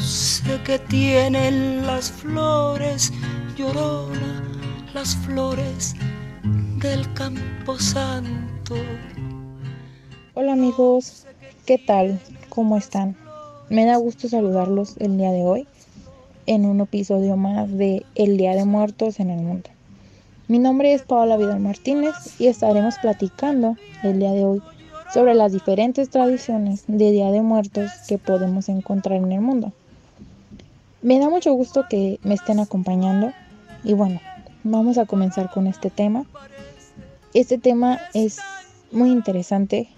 dulce que tienen las flores, llorona, las flores del campo santo. Hola amigos, ¿qué tal? ¿Cómo están? Me da gusto saludarlos el día de hoy en un episodio más de El Día de Muertos en el Mundo. Mi nombre es Paola Vidal Martínez y estaremos platicando el día de hoy sobre las diferentes tradiciones de Día de Muertos que podemos encontrar en el mundo. Me da mucho gusto que me estén acompañando y bueno, vamos a comenzar con este tema. Este tema es muy interesante,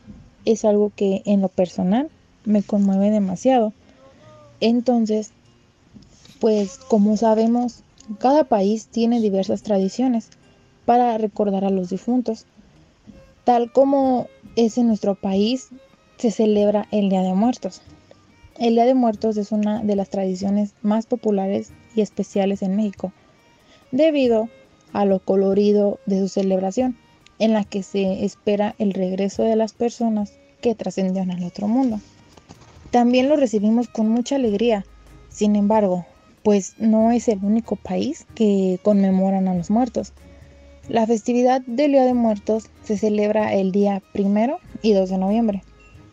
es algo que en lo personal me conmueve demasiado. Entonces, pues como sabemos, cada país tiene diversas tradiciones para recordar a los difuntos. Tal como es en nuestro país, se celebra el Día de Muertos. El Día de Muertos es una de las tradiciones más populares y especiales en México, debido a lo colorido de su celebración, en la que se espera el regreso de las personas que trascendieron al otro mundo. También lo recibimos con mucha alegría, sin embargo, pues no es el único país que conmemoran a los muertos. La festividad del Día de Muertos se celebra el día primero y 2 de noviembre.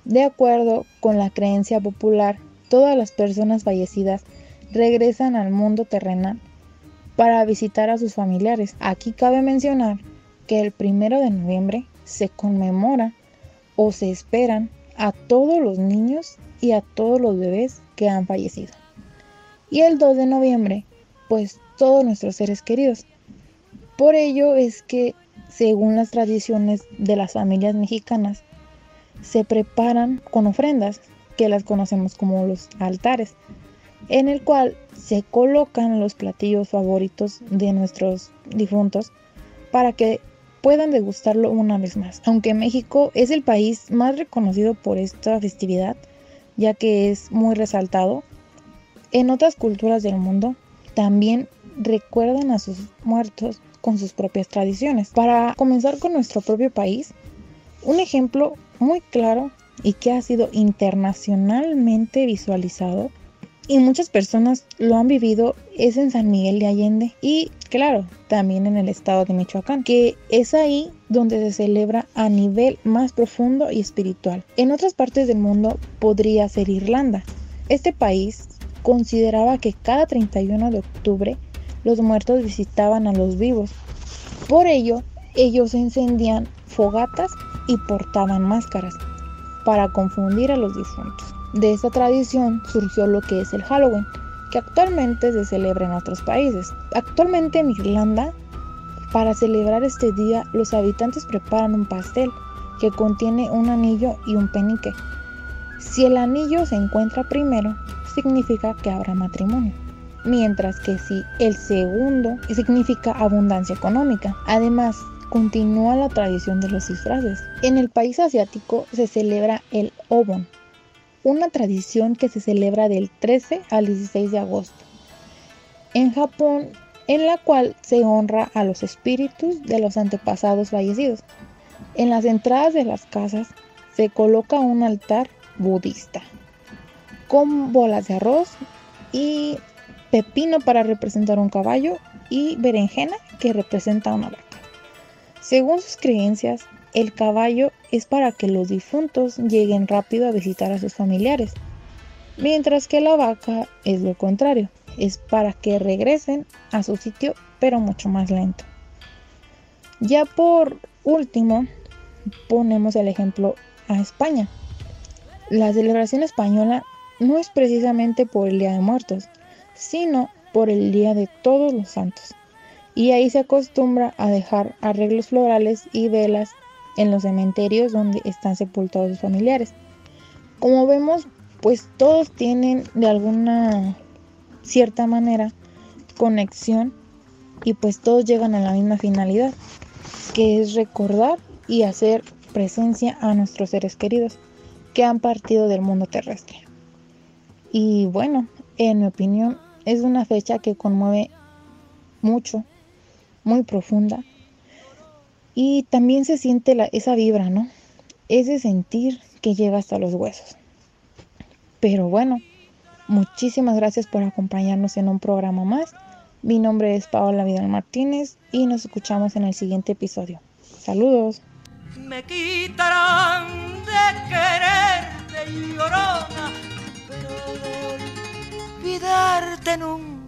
De acuerdo con la creencia popular, todas las personas fallecidas regresan al mundo terrenal para visitar a sus familiares. Aquí cabe mencionar que el primero de noviembre se conmemora o se esperan a todos los niños y a todos los bebés que han fallecido. Y el 2 de noviembre, pues todos nuestros seres queridos. Por ello es que, según las tradiciones de las familias mexicanas, se preparan con ofrendas, que las conocemos como los altares, en el cual se colocan los platillos favoritos de nuestros difuntos para que puedan degustarlo una vez más. Aunque México es el país más reconocido por esta festividad, ya que es muy resaltado, en otras culturas del mundo también recuerdan a sus muertos con sus propias tradiciones. Para comenzar con nuestro propio país, un ejemplo muy claro y que ha sido internacionalmente visualizado y muchas personas lo han vivido es en San Miguel de Allende y claro, también en el estado de Michoacán, que es ahí donde se celebra a nivel más profundo y espiritual. En otras partes del mundo podría ser Irlanda. Este país consideraba que cada 31 de octubre los muertos visitaban a los vivos. Por ello, ellos encendían fogatas y portaban máscaras para confundir a los difuntos. De esta tradición surgió lo que es el Halloween, que actualmente se celebra en otros países. Actualmente en Irlanda, para celebrar este día, los habitantes preparan un pastel que contiene un anillo y un penique. Si el anillo se encuentra primero, significa que habrá matrimonio, mientras que si el segundo significa abundancia económica. Además, continúa la tradición de los disfraces. En el país asiático se celebra el Obon, una tradición que se celebra del 13 al 16 de agosto. En Japón, en la cual se honra a los espíritus de los antepasados fallecidos. En las entradas de las casas se coloca un altar budista con bolas de arroz y pepino para representar un caballo y berenjena que representa una vaca. Según sus creencias, el caballo es para que los difuntos lleguen rápido a visitar a sus familiares, mientras que la vaca es lo contrario, es para que regresen a su sitio pero mucho más lento. Ya por último, ponemos el ejemplo a España. La celebración española no es precisamente por el Día de Muertos, sino por el Día de Todos los Santos. Y ahí se acostumbra a dejar arreglos florales y velas en los cementerios donde están sepultados sus familiares. Como vemos, pues todos tienen de alguna cierta manera conexión y pues todos llegan a la misma finalidad, que es recordar y hacer presencia a nuestros seres queridos que han partido del mundo terrestre. Y bueno, en mi opinión, es una fecha que conmueve mucho, muy profunda. Y también se siente la, esa vibra, ¿no? Ese sentir que llega hasta los huesos. Pero bueno, Muchísimas gracias por acompañarnos en un programa más. Mi nombre es Paola Vidal Martínez y nos escuchamos en el siguiente episodio. Saludos. Me quitarán de quererte llorona, pero de olvidarte nunca